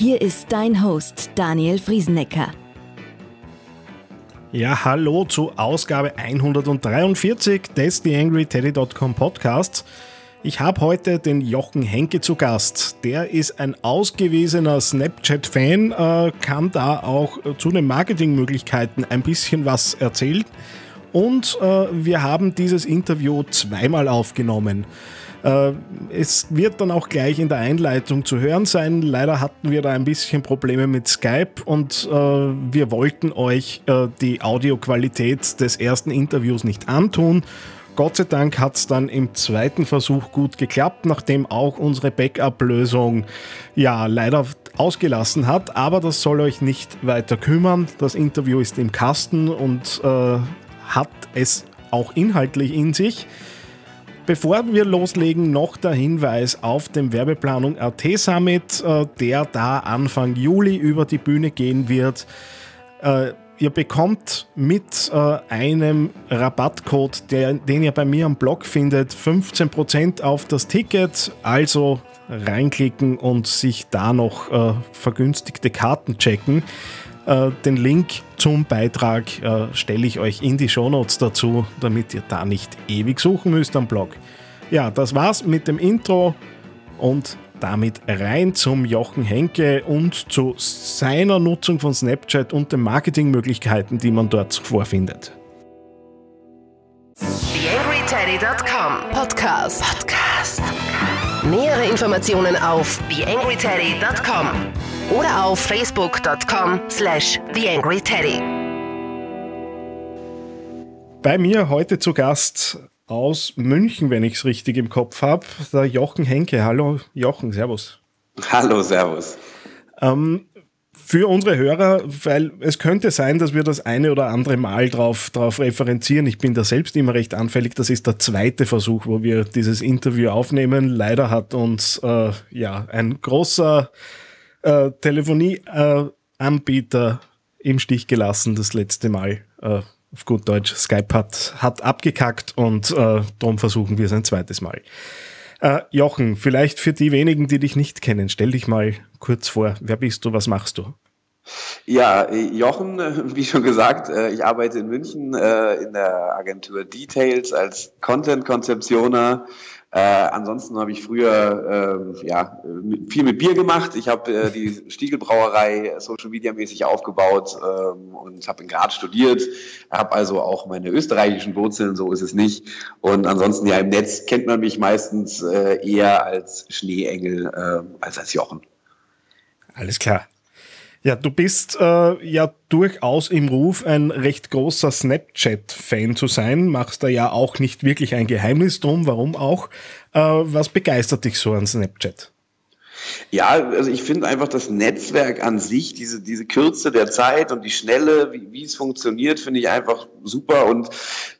Hier ist dein Host Daniel Friesenecker. Ja, hallo zu Ausgabe 143 des TheAngryTeddy.com Podcasts. Ich habe heute den Jochen Henke zu Gast. Der ist ein ausgewiesener Snapchat-Fan, äh, kann da auch zu den Marketingmöglichkeiten ein bisschen was erzählen. Und äh, wir haben dieses Interview zweimal aufgenommen. Äh, es wird dann auch gleich in der Einleitung zu hören sein. Leider hatten wir da ein bisschen Probleme mit Skype und äh, wir wollten euch äh, die Audioqualität des ersten Interviews nicht antun. Gott sei Dank hat es dann im zweiten Versuch gut geklappt, nachdem auch unsere Backup-Lösung ja leider ausgelassen hat. Aber das soll euch nicht weiter kümmern. Das Interview ist im Kasten und äh, hat es auch inhaltlich in sich. Bevor wir loslegen, noch der Hinweis auf den Werbeplanung RT Summit, äh, der da Anfang Juli über die Bühne gehen wird. Äh, ihr bekommt mit äh, einem Rabattcode, den ihr bei mir am Blog findet, 15% auf das Ticket. Also reinklicken und sich da noch vergünstigte Karten checken. Äh, den Link zum Beitrag äh, stelle ich euch in die Shownotes dazu, damit ihr da nicht ewig suchen müsst am Blog. Ja, das war's mit dem Intro und damit rein zum Jochen Henke und zu seiner Nutzung von Snapchat und den Marketingmöglichkeiten, die man dort vorfindet. TheAngryTeddy.com Podcast. Podcast. Nähere Informationen auf TheAngryTeddy.com oder auf facebook.com slash theangryteddy. Bei mir heute zu Gast aus München, wenn ich es richtig im Kopf habe, der Jochen Henke. Hallo Jochen, Servus. Hallo, Servus. Ähm, für unsere Hörer, weil es könnte sein, dass wir das eine oder andere Mal drauf, drauf referenzieren. Ich bin da selbst immer recht anfällig. Das ist der zweite Versuch, wo wir dieses Interview aufnehmen. Leider hat uns äh, ja ein großer äh, Telefonieanbieter äh, im Stich gelassen das letzte Mal. Äh, auf gut Deutsch, Skype hat, hat abgekackt und äh, darum versuchen wir es ein zweites Mal. Äh, Jochen, vielleicht für die wenigen, die dich nicht kennen, stell dich mal kurz vor. Wer bist du, was machst du? Ja, Jochen, wie schon gesagt, äh, ich arbeite in München äh, in der Agentur Details als Content-Konzeptioner äh, ansonsten habe ich früher äh, ja, viel mit Bier gemacht. Ich habe äh, die Stiegelbrauerei Social Media mäßig aufgebaut ähm, und habe in Graz studiert. Habe also auch meine österreichischen Wurzeln, so ist es nicht. Und ansonsten ja im Netz kennt man mich meistens äh, eher als Schneeengel äh, als als Jochen. Alles klar. Ja, du bist äh, ja durchaus im Ruf, ein recht großer Snapchat-Fan zu sein. Machst da ja auch nicht wirklich ein Geheimnis drum, warum auch. Äh, was begeistert dich so an Snapchat? Ja, also ich finde einfach das Netzwerk an sich, diese, diese Kürze der Zeit und die Schnelle, wie, wie es funktioniert, finde ich einfach super. Und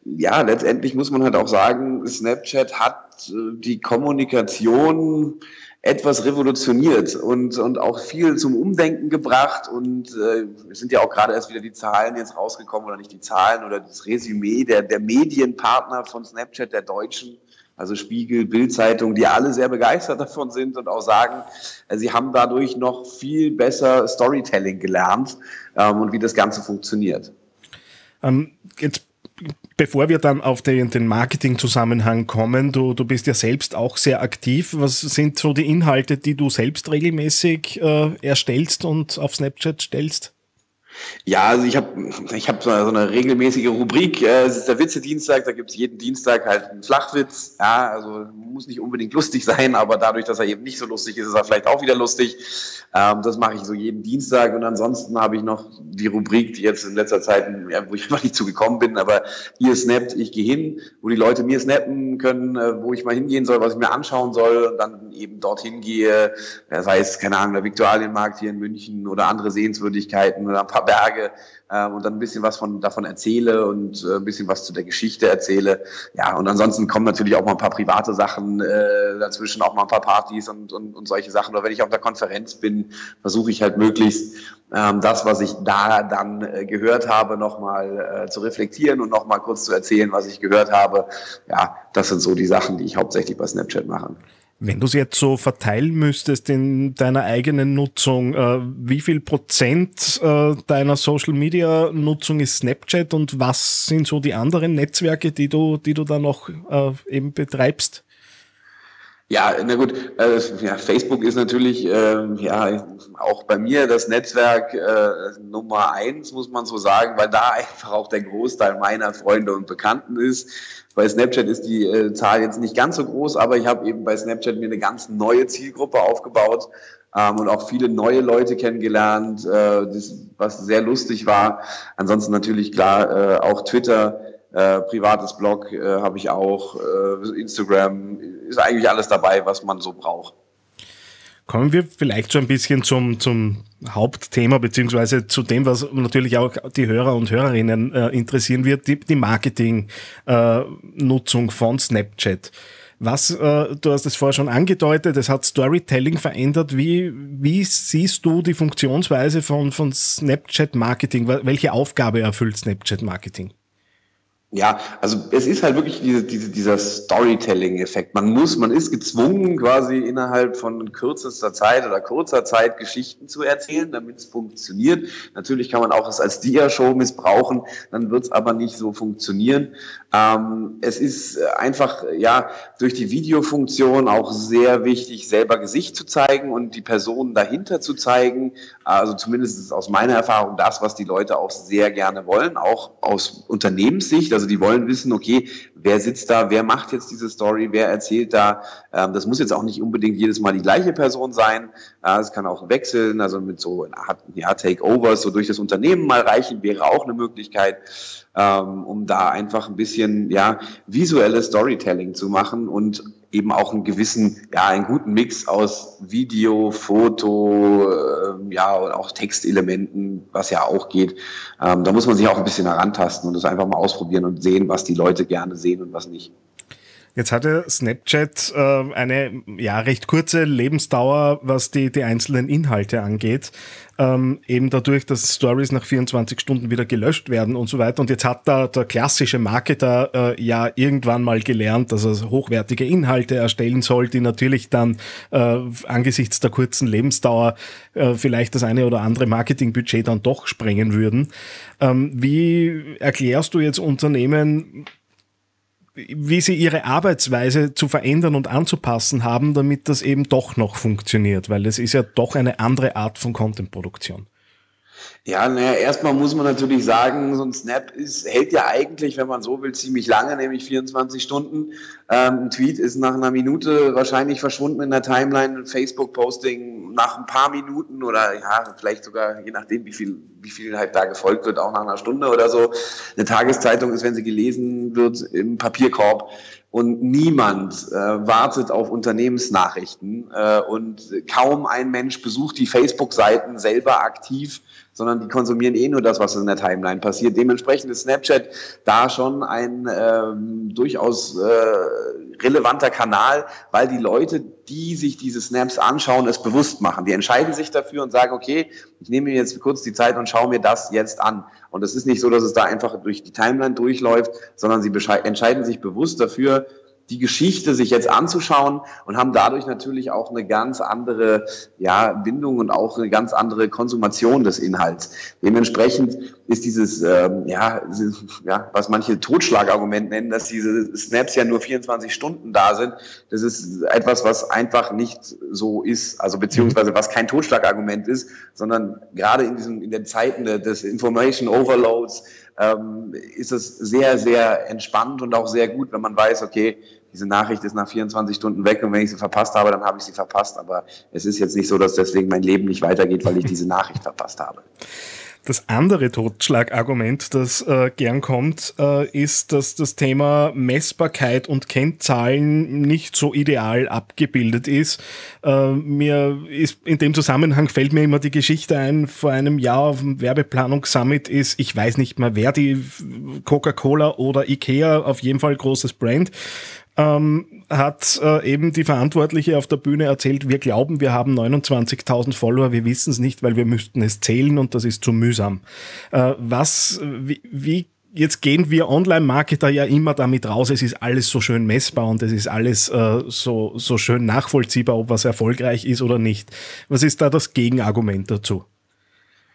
ja, letztendlich muss man halt auch sagen, Snapchat hat äh, die Kommunikation etwas revolutioniert und, und auch viel zum Umdenken gebracht. Und äh, es sind ja auch gerade erst wieder die Zahlen jetzt rausgekommen, oder nicht die Zahlen, oder das Resümee der, der Medienpartner von Snapchat, der Deutschen, also Spiegel, Bildzeitung, die alle sehr begeistert davon sind und auch sagen, äh, sie haben dadurch noch viel besser Storytelling gelernt ähm, und wie das Ganze funktioniert. Ähm, jetzt bevor wir dann auf den, den Marketing-Zusammenhang kommen, du, du bist ja selbst auch sehr aktiv. Was sind so die Inhalte, die du selbst regelmäßig äh, erstellst und auf Snapchat stellst? Ja, also ich habe ich hab so eine regelmäßige Rubrik, äh, es ist der Witze-Dienstag, da gibt es jeden Dienstag halt einen Flachwitz. Ja, also muss nicht unbedingt lustig sein, aber dadurch, dass er eben nicht so lustig ist, ist er vielleicht auch wieder lustig. Ähm, das mache ich so jeden Dienstag und ansonsten habe ich noch die Rubrik, die jetzt in letzter Zeit, ja, wo ich einfach nicht zugekommen bin, aber ihr snappt, ich gehe hin, wo die Leute mir snappen können, äh, wo ich mal hingehen soll, was ich mir anschauen soll und dann eben dorthin gehe, sei es, keine Ahnung, der Viktualienmarkt hier in München oder andere Sehenswürdigkeiten oder ein paar Berge äh, und dann ein bisschen was von, davon erzähle und äh, ein bisschen was zu der Geschichte erzähle. Ja, und ansonsten kommen natürlich auch mal ein paar private Sachen äh, dazwischen, auch mal ein paar Partys und, und, und solche Sachen. Oder wenn ich auf der Konferenz bin, versuche ich halt möglichst ähm, das, was ich da dann äh, gehört habe, nochmal äh, zu reflektieren und nochmal kurz zu erzählen, was ich gehört habe. Ja, das sind so die Sachen, die ich hauptsächlich bei Snapchat mache. Wenn du es jetzt so verteilen müsstest in deiner eigenen Nutzung, äh, wie viel Prozent äh, deiner Social Media Nutzung ist Snapchat und was sind so die anderen Netzwerke, die du, die du da noch äh, eben betreibst? Ja, na gut, äh, ja, Facebook ist natürlich äh, ja auch bei mir das Netzwerk äh, Nummer eins, muss man so sagen, weil da einfach auch der Großteil meiner Freunde und Bekannten ist. Bei Snapchat ist die äh, Zahl jetzt nicht ganz so groß, aber ich habe eben bei Snapchat mir eine ganz neue Zielgruppe aufgebaut ähm, und auch viele neue Leute kennengelernt, äh, das, was sehr lustig war. Ansonsten natürlich klar äh, auch Twitter, äh, privates Blog äh, habe ich auch, äh, Instagram, ist eigentlich alles dabei, was man so braucht. Kommen wir vielleicht schon ein bisschen zum, zum Hauptthema, beziehungsweise zu dem, was natürlich auch die Hörer und Hörerinnen äh, interessieren wird, die, die Marketing-Nutzung äh, von Snapchat. Was, äh, du hast es vorher schon angedeutet, es hat Storytelling verändert. Wie, wie siehst du die Funktionsweise von, von Snapchat Marketing? Welche Aufgabe erfüllt Snapchat Marketing? Ja, also es ist halt wirklich diese, diese, dieser Storytelling-Effekt. Man muss, man ist gezwungen, quasi innerhalb von kürzester Zeit oder kurzer Zeit Geschichten zu erzählen, damit es funktioniert. Natürlich kann man auch es als Dia-Show missbrauchen, dann wird es aber nicht so funktionieren. Ähm, es ist einfach, ja, durch die Videofunktion auch sehr wichtig, selber Gesicht zu zeigen und die Personen dahinter zu zeigen. Also zumindest ist aus meiner Erfahrung das, was die Leute auch sehr gerne wollen, auch aus Unternehmenssicht. Also die wollen wissen, okay, wer sitzt da, wer macht jetzt diese Story, wer erzählt da. Ähm, das muss jetzt auch nicht unbedingt jedes Mal die gleiche Person sein. Es kann auch wechseln, also mit so ja, Takeovers, so durch das Unternehmen mal reichen, wäre auch eine Möglichkeit, ähm, um da einfach ein bisschen ja, visuelles Storytelling zu machen und eben auch einen gewissen, ja, einen guten Mix aus Video, Foto, äh, ja, und auch Textelementen, was ja auch geht. Ähm, da muss man sich auch ein bisschen herantasten und das einfach mal ausprobieren und sehen, was die Leute gerne sehen und was nicht. Jetzt hatte Snapchat äh, eine ja recht kurze Lebensdauer, was die, die einzelnen Inhalte angeht. Ähm, eben dadurch, dass Stories nach 24 Stunden wieder gelöscht werden und so weiter. Und jetzt hat da der klassische Marketer äh, ja irgendwann mal gelernt, dass er hochwertige Inhalte erstellen soll, die natürlich dann äh, angesichts der kurzen Lebensdauer äh, vielleicht das eine oder andere Marketingbudget dann doch sprengen würden. Ähm, wie erklärst du jetzt Unternehmen, wie sie ihre Arbeitsweise zu verändern und anzupassen haben, damit das eben doch noch funktioniert, weil es ist ja doch eine andere Art von Contentproduktion. Ja, naja, erstmal muss man natürlich sagen, so ein Snap ist, hält ja eigentlich, wenn man so will, ziemlich lange, nämlich 24 Stunden. Ähm, ein Tweet ist nach einer Minute wahrscheinlich verschwunden in der Timeline, ein Facebook-Posting nach ein paar Minuten oder ja, vielleicht sogar, je nachdem, wie viel, wie viel halt da gefolgt wird, auch nach einer Stunde oder so. Eine Tageszeitung ist, wenn sie gelesen wird, im Papierkorb und niemand äh, wartet auf Unternehmensnachrichten äh, und kaum ein Mensch besucht die Facebook-Seiten selber aktiv, sondern die konsumieren eh nur das, was in der Timeline passiert. Dementsprechend ist Snapchat da schon ein ähm, durchaus äh, relevanter Kanal, weil die Leute, die sich diese Snaps anschauen, es bewusst machen. Die entscheiden sich dafür und sagen, okay, ich nehme mir jetzt kurz die Zeit und schaue mir das jetzt an. Und es ist nicht so, dass es da einfach durch die Timeline durchläuft, sondern sie entscheiden sich bewusst dafür, die Geschichte sich jetzt anzuschauen und haben dadurch natürlich auch eine ganz andere ja, Bindung und auch eine ganz andere Konsumation des Inhalts. Dementsprechend ist dieses, ähm, ja, ja, was manche Totschlagargument nennen, dass diese Snaps ja nur 24 Stunden da sind, das ist etwas, was einfach nicht so ist, also beziehungsweise was kein Totschlagargument ist, sondern gerade in diesen, in den Zeiten des Information Overloads ähm, ist es sehr, sehr entspannt und auch sehr gut, wenn man weiß, okay, diese Nachricht ist nach 24 Stunden weg und wenn ich sie verpasst habe, dann habe ich sie verpasst. Aber es ist jetzt nicht so, dass deswegen mein Leben nicht weitergeht, weil ich diese Nachricht verpasst habe. Das andere Totschlagargument, das äh, gern kommt, äh, ist, dass das Thema Messbarkeit und Kennzahlen nicht so ideal abgebildet ist. Äh, mir ist in dem Zusammenhang fällt mir immer die Geschichte ein, vor einem Jahr auf dem Werbeplanungssummit ist, ich weiß nicht mehr wer, die Coca-Cola oder Ikea, auf jeden Fall großes Brand, ähm, hat äh, eben die Verantwortliche auf der Bühne erzählt, wir glauben, wir haben 29.000 Follower, wir wissen es nicht, weil wir müssten es zählen und das ist zu mühsam. Äh, was, wie, wie Jetzt gehen wir Online-Marketer ja immer damit raus, es ist alles so schön messbar und es ist alles äh, so, so schön nachvollziehbar, ob was erfolgreich ist oder nicht. Was ist da das Gegenargument dazu?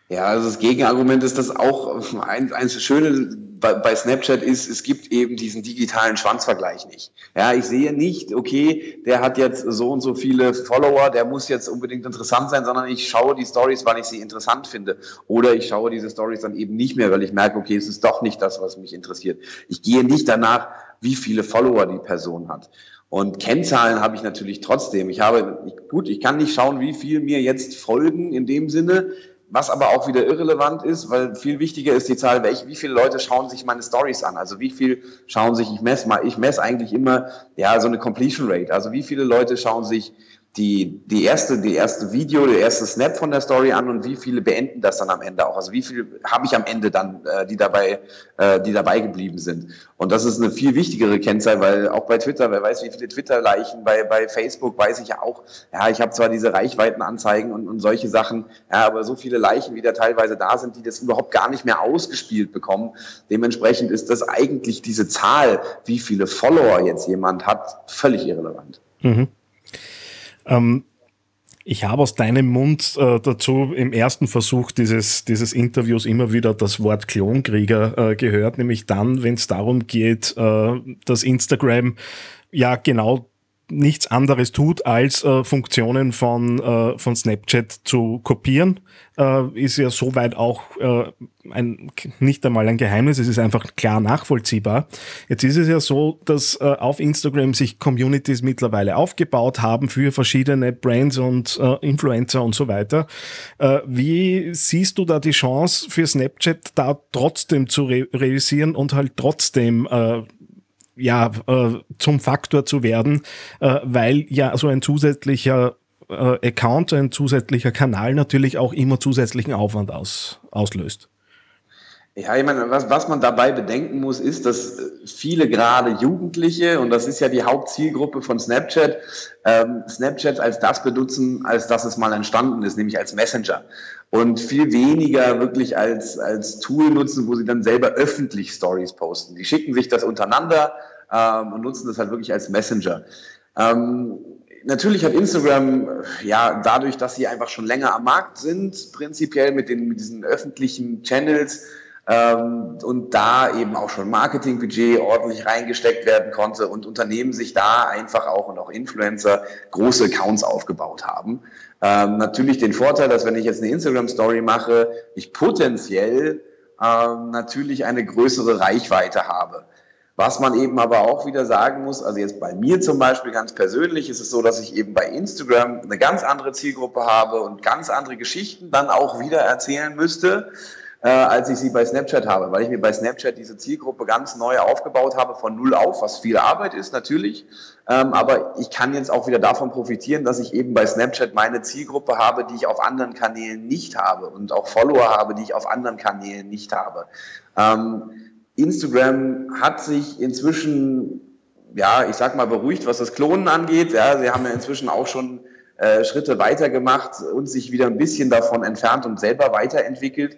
Ja, also das Gegenargument ist, dass auch ein, ein Schöne bei, bei Snapchat ist, es gibt eben diesen digitalen Schwanzvergleich nicht. Ja, ich sehe nicht, okay, der hat jetzt so und so viele Follower, der muss jetzt unbedingt interessant sein, sondern ich schaue die Stories, weil ich sie interessant finde. Oder ich schaue diese Stories dann eben nicht mehr, weil ich merke, okay, es ist doch nicht das, was mich interessiert. Ich gehe nicht danach, wie viele Follower die Person hat. Und Kennzahlen habe ich natürlich trotzdem. Ich habe, gut, ich kann nicht schauen, wie viel mir jetzt folgen in dem Sinne, was aber auch wieder irrelevant ist, weil viel wichtiger ist die Zahl, welche, wie viele Leute schauen sich meine Stories an. Also wie viel schauen sich, ich messe mal, ich messe eigentlich immer, ja, so eine Completion Rate. Also wie viele Leute schauen sich die, die erste, die erste Video, der erste Snap von der Story an und wie viele beenden das dann am Ende auch? Also wie viel habe ich am Ende dann, äh, die dabei, äh, die dabei geblieben sind? Und das ist eine viel wichtigere Kennzahl, weil auch bei Twitter, wer weiß, wie viele Twitter-Leichen, bei, bei Facebook weiß ich ja auch, ja, ich habe zwar diese Reichweitenanzeigen und, und solche Sachen, ja, aber so viele Leichen, wie da teilweise da sind, die das überhaupt gar nicht mehr ausgespielt bekommen. Dementsprechend ist das eigentlich diese Zahl, wie viele Follower jetzt jemand hat, völlig irrelevant. Mhm. Ähm, ich habe aus deinem Mund äh, dazu im ersten Versuch dieses, dieses Interviews immer wieder das Wort Klonkrieger äh, gehört, nämlich dann, wenn es darum geht, äh, dass Instagram ja genau nichts anderes tut, als äh, Funktionen von, äh, von Snapchat zu kopieren, äh, ist ja soweit auch äh, ein, nicht einmal ein Geheimnis, es ist einfach klar nachvollziehbar. Jetzt ist es ja so, dass äh, auf Instagram sich Communities mittlerweile aufgebaut haben für verschiedene Brands und äh, Influencer und so weiter. Äh, wie siehst du da die Chance für Snapchat da trotzdem zu re realisieren und halt trotzdem äh, ja, äh, zum Faktor zu werden, äh, weil ja so ein zusätzlicher äh, Account, ein zusätzlicher Kanal natürlich auch immer zusätzlichen Aufwand aus, auslöst. Ja, ich meine, was, was man dabei bedenken muss, ist, dass viele gerade Jugendliche, und das ist ja die Hauptzielgruppe von Snapchat, ähm, Snapchat als das benutzen, als dass es mal entstanden ist, nämlich als Messenger. Und viel weniger wirklich als, als Tool nutzen, wo sie dann selber öffentlich Stories posten. Die schicken sich das untereinander ähm, und nutzen das halt wirklich als Messenger. Ähm, natürlich hat Instagram, ja, dadurch, dass sie einfach schon länger am Markt sind, prinzipiell mit, den, mit diesen öffentlichen Channels, ähm, und da eben auch schon Marketingbudget ordentlich reingesteckt werden konnte und Unternehmen sich da einfach auch und auch Influencer große Accounts aufgebaut haben. Ähm, natürlich den Vorteil, dass wenn ich jetzt eine Instagram-Story mache, ich potenziell ähm, natürlich eine größere Reichweite habe. Was man eben aber auch wieder sagen muss, also jetzt bei mir zum Beispiel ganz persönlich ist es so, dass ich eben bei Instagram eine ganz andere Zielgruppe habe und ganz andere Geschichten dann auch wieder erzählen müsste äh, als ich sie bei Snapchat habe, weil ich mir bei Snapchat diese Zielgruppe ganz neu aufgebaut habe, von null auf, was viel Arbeit ist natürlich. Ähm, aber ich kann jetzt auch wieder davon profitieren, dass ich eben bei Snapchat meine Zielgruppe habe, die ich auf anderen Kanälen nicht habe und auch Follower habe, die ich auf anderen Kanälen nicht habe. Ähm, Instagram hat sich inzwischen, ja, ich sag mal, beruhigt, was das Klonen angeht. Ja, sie haben ja inzwischen auch schon äh, Schritte weiter gemacht und sich wieder ein bisschen davon entfernt und selber weiterentwickelt.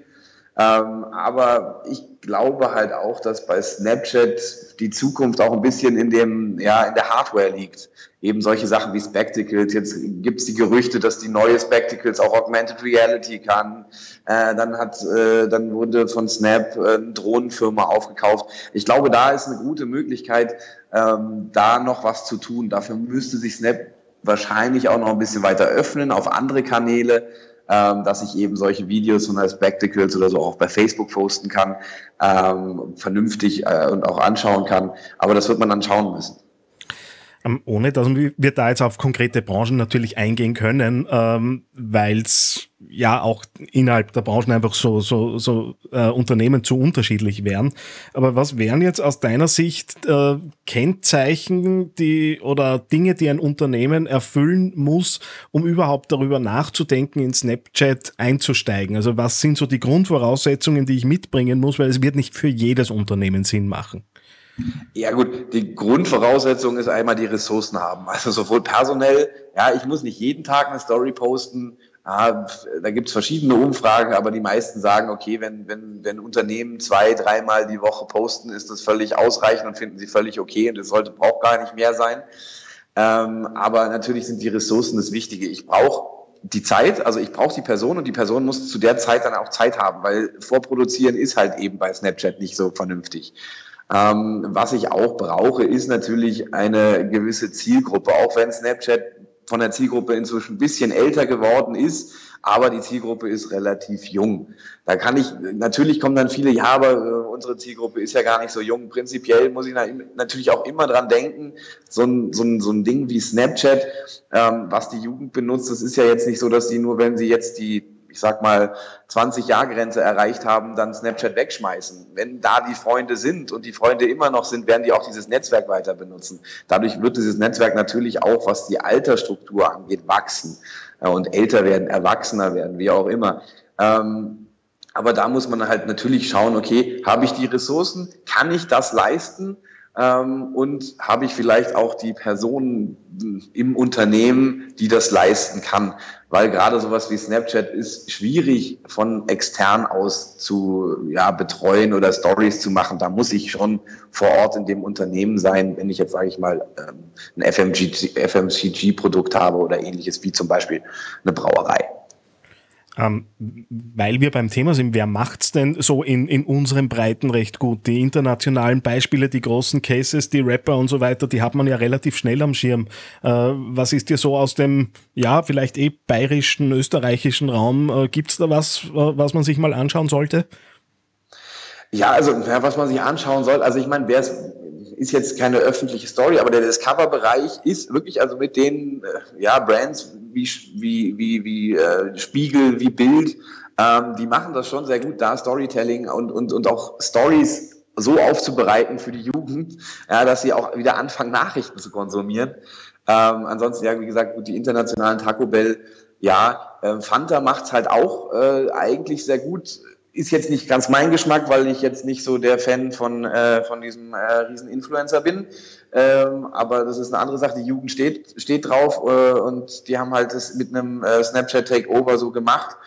Ähm, aber ich glaube halt auch, dass bei Snapchat die Zukunft auch ein bisschen in dem, ja, in der Hardware liegt. Eben solche Sachen wie Spectacles. Jetzt gibt es die Gerüchte, dass die neue Spectacles auch Augmented Reality kann. Äh, dann hat, äh, dann wurde von Snap äh, eine Drohnenfirma aufgekauft. Ich glaube, da ist eine gute Möglichkeit, ähm, da noch was zu tun. Dafür müsste sich Snap wahrscheinlich auch noch ein bisschen weiter öffnen auf andere Kanäle ähm, dass ich eben solche Videos von Spectacles oder so auch bei Facebook posten kann, ähm, vernünftig äh, und auch anschauen kann. Aber das wird man dann schauen müssen. Ähm, ohne dass wir da jetzt auf konkrete Branchen natürlich eingehen können, ähm, weil es ja auch innerhalb der Branchen einfach so, so, so äh, Unternehmen zu unterschiedlich wären. Aber was wären jetzt aus deiner Sicht äh, Kennzeichen, die oder Dinge, die ein Unternehmen erfüllen muss, um überhaupt darüber nachzudenken, in Snapchat einzusteigen? Also was sind so die Grundvoraussetzungen, die ich mitbringen muss, weil es wird nicht für jedes Unternehmen Sinn machen. Ja gut, die Grundvoraussetzung ist einmal die Ressourcen haben. Also sowohl personell, ja, ich muss nicht jeden Tag eine Story posten. Ja, da gibt's verschiedene Umfragen, aber die meisten sagen, okay, wenn, wenn, wenn Unternehmen zwei, dreimal die Woche posten, ist das völlig ausreichend und finden sie völlig okay und es sollte braucht gar nicht mehr sein. Ähm, aber natürlich sind die Ressourcen das Wichtige. Ich brauche die Zeit, also ich brauche die Person und die Person muss zu der Zeit dann auch Zeit haben, weil vorproduzieren ist halt eben bei Snapchat nicht so vernünftig. Ähm, was ich auch brauche, ist natürlich eine gewisse Zielgruppe, auch wenn Snapchat von der Zielgruppe inzwischen ein bisschen älter geworden ist, aber die Zielgruppe ist relativ jung. Da kann ich, natürlich kommen dann viele, ja, aber äh, unsere Zielgruppe ist ja gar nicht so jung. Prinzipiell muss ich natürlich auch immer dran denken, so ein, so ein, so ein Ding wie Snapchat, ähm, was die Jugend benutzt, das ist ja jetzt nicht so, dass sie nur, wenn sie jetzt die ich sag mal, 20-Jahr-Grenze erreicht haben, dann Snapchat wegschmeißen. Wenn da die Freunde sind und die Freunde immer noch sind, werden die auch dieses Netzwerk weiter benutzen. Dadurch wird dieses Netzwerk natürlich auch, was die Altersstruktur angeht, wachsen und älter werden, erwachsener werden, wie auch immer. Ähm, aber da muss man halt natürlich schauen, okay, habe ich die Ressourcen? Kann ich das leisten? Ähm, und habe ich vielleicht auch die Person im Unternehmen, die das leisten kann. Weil gerade sowas wie Snapchat ist schwierig von extern aus zu ja, betreuen oder Stories zu machen. Da muss ich schon vor Ort in dem Unternehmen sein, wenn ich jetzt, sage ich mal, ähm, ein FMCG-Produkt habe oder ähnliches wie zum Beispiel eine Brauerei. Ähm, weil wir beim Thema sind, wer macht's denn so in, in unseren Breiten recht gut? Die internationalen Beispiele, die großen Cases, die Rapper und so weiter, die hat man ja relativ schnell am Schirm. Äh, was ist dir so aus dem, ja, vielleicht eh bayerischen, österreichischen Raum? Äh, gibt's da was, äh, was man sich mal anschauen sollte? Ja, also was man sich anschauen soll, also ich meine, wer es ist jetzt keine öffentliche Story, aber der Discover-Bereich ist wirklich also mit den äh, ja, Brands wie, wie, wie, wie äh, Spiegel, wie Bild, ähm, die machen das schon sehr gut, da Storytelling und, und, und auch Stories so aufzubereiten für die Jugend, ja, dass sie auch wieder anfangen, Nachrichten zu konsumieren. Ähm, ansonsten, ja, wie gesagt, gut, die internationalen Taco Bell, ja, äh, Fanta macht's halt auch äh, eigentlich sehr gut ist jetzt nicht ganz mein Geschmack, weil ich jetzt nicht so der Fan von, äh, von diesem äh, riesen Influencer bin. Ähm, aber das ist eine andere Sache. Die Jugend steht, steht drauf äh, und die haben halt das mit einem äh, Snapchat Takeover so gemacht.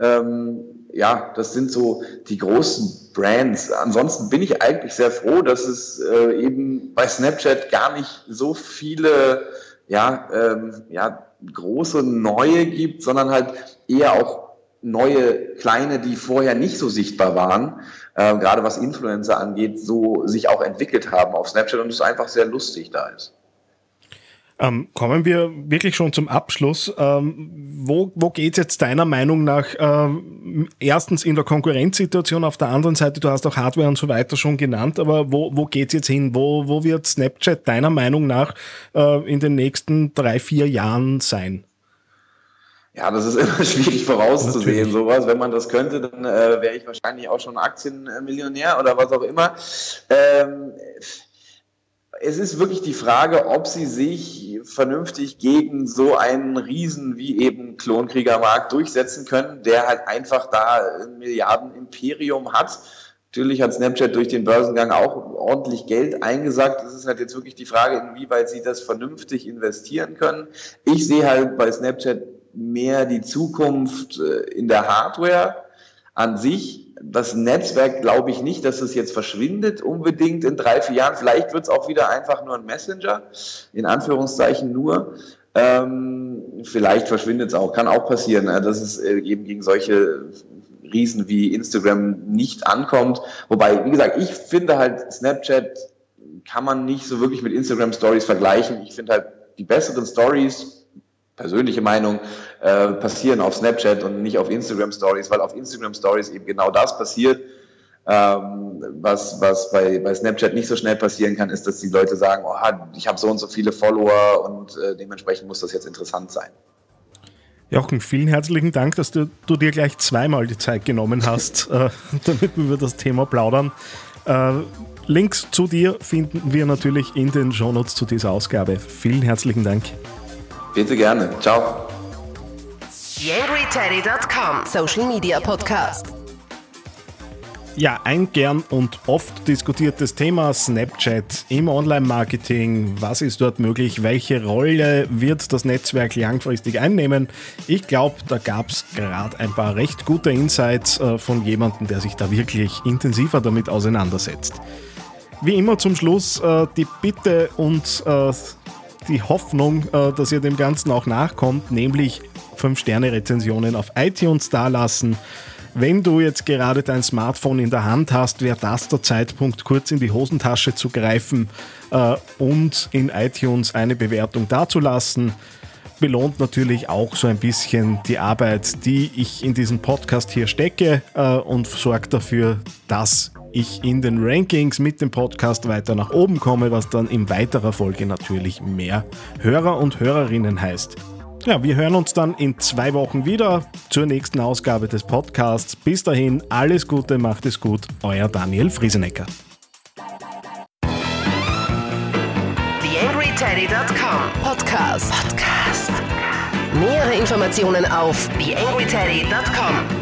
Ähm, ja, das sind so die großen Brands. Ansonsten bin ich eigentlich sehr froh, dass es äh, eben bei Snapchat gar nicht so viele ja, ähm, ja, große neue gibt, sondern halt eher auch neue kleine, die vorher nicht so sichtbar waren, äh, gerade was Influencer angeht, so sich auch entwickelt haben auf Snapchat und es einfach sehr lustig da ist. Ähm, kommen wir wirklich schon zum Abschluss. Ähm, wo wo geht es jetzt deiner Meinung nach ähm, erstens in der Konkurrenzsituation, auf der anderen Seite, du hast auch Hardware und so weiter schon genannt, aber wo, wo geht es jetzt hin? Wo, wo wird Snapchat deiner Meinung nach äh, in den nächsten drei, vier Jahren sein? Ja, das ist immer schwierig vorauszusehen, Natürlich. sowas. Wenn man das könnte, dann äh, wäre ich wahrscheinlich auch schon Aktienmillionär oder was auch immer. Ähm, es ist wirklich die Frage, ob sie sich vernünftig gegen so einen Riesen wie eben Klonkriegermarkt durchsetzen können, der halt einfach da ein Milliardenimperium hat. Natürlich hat Snapchat durch den Börsengang auch ordentlich Geld eingesagt. Es ist halt jetzt wirklich die Frage, inwieweit sie das vernünftig investieren können. Ich sehe halt bei Snapchat mehr die Zukunft äh, in der Hardware. an sich, das Netzwerk glaube ich nicht, dass es jetzt verschwindet unbedingt in drei, vier Jahren. Vielleicht wird es auch wieder einfach nur ein Messenger, in Anführungszeichen nur. Ähm, vielleicht verschwindet es auch, kann auch passieren, ne? dass es äh, eben gegen solche Riesen wie Instagram nicht ankommt. Wobei, wie gesagt, ich finde halt Snapchat kann man nicht so wirklich mit Instagram Stories vergleichen. Ich finde halt die besseren Stories, persönliche Meinung, äh, passieren auf Snapchat und nicht auf Instagram Stories, weil auf Instagram Stories eben genau das passiert. Ähm, was was bei, bei Snapchat nicht so schnell passieren kann, ist, dass die Leute sagen, oh, ich habe so und so viele Follower und äh, dementsprechend muss das jetzt interessant sein. Jochen, vielen herzlichen Dank, dass du, du dir gleich zweimal die Zeit genommen hast, äh, damit wir über das Thema plaudern. Äh, Links zu dir finden wir natürlich in den Shownotes zu dieser Ausgabe. Vielen herzlichen Dank. Bitte gerne. Ciao. TheAngryTeddy.com Social Media Podcast. Ja, ein gern und oft diskutiertes Thema Snapchat im Online-Marketing. Was ist dort möglich? Welche Rolle wird das Netzwerk langfristig einnehmen? Ich glaube, da gab es gerade ein paar recht gute Insights äh, von jemandem, der sich da wirklich intensiver damit auseinandersetzt. Wie immer zum Schluss äh, die Bitte und äh, die Hoffnung, äh, dass ihr dem Ganzen auch nachkommt, nämlich 5-Sterne-Rezensionen auf iTunes dalassen. Wenn du jetzt gerade dein Smartphone in der Hand hast, wäre das der Zeitpunkt, kurz in die Hosentasche zu greifen äh, und in iTunes eine Bewertung dazulassen. Belohnt natürlich auch so ein bisschen die Arbeit, die ich in diesen Podcast hier stecke äh, und sorgt dafür, dass ich in den Rankings mit dem Podcast weiter nach oben komme, was dann in weiterer Folge natürlich mehr Hörer und Hörerinnen heißt. Ja, wir hören uns dann in zwei Wochen wieder zur nächsten Ausgabe des Podcasts. Bis dahin, alles Gute, macht es gut, euer Daniel Friesenecker. TheAngryTeddy.com Podcast. Podcast. Nähere Informationen auf TheAngryTeddy.com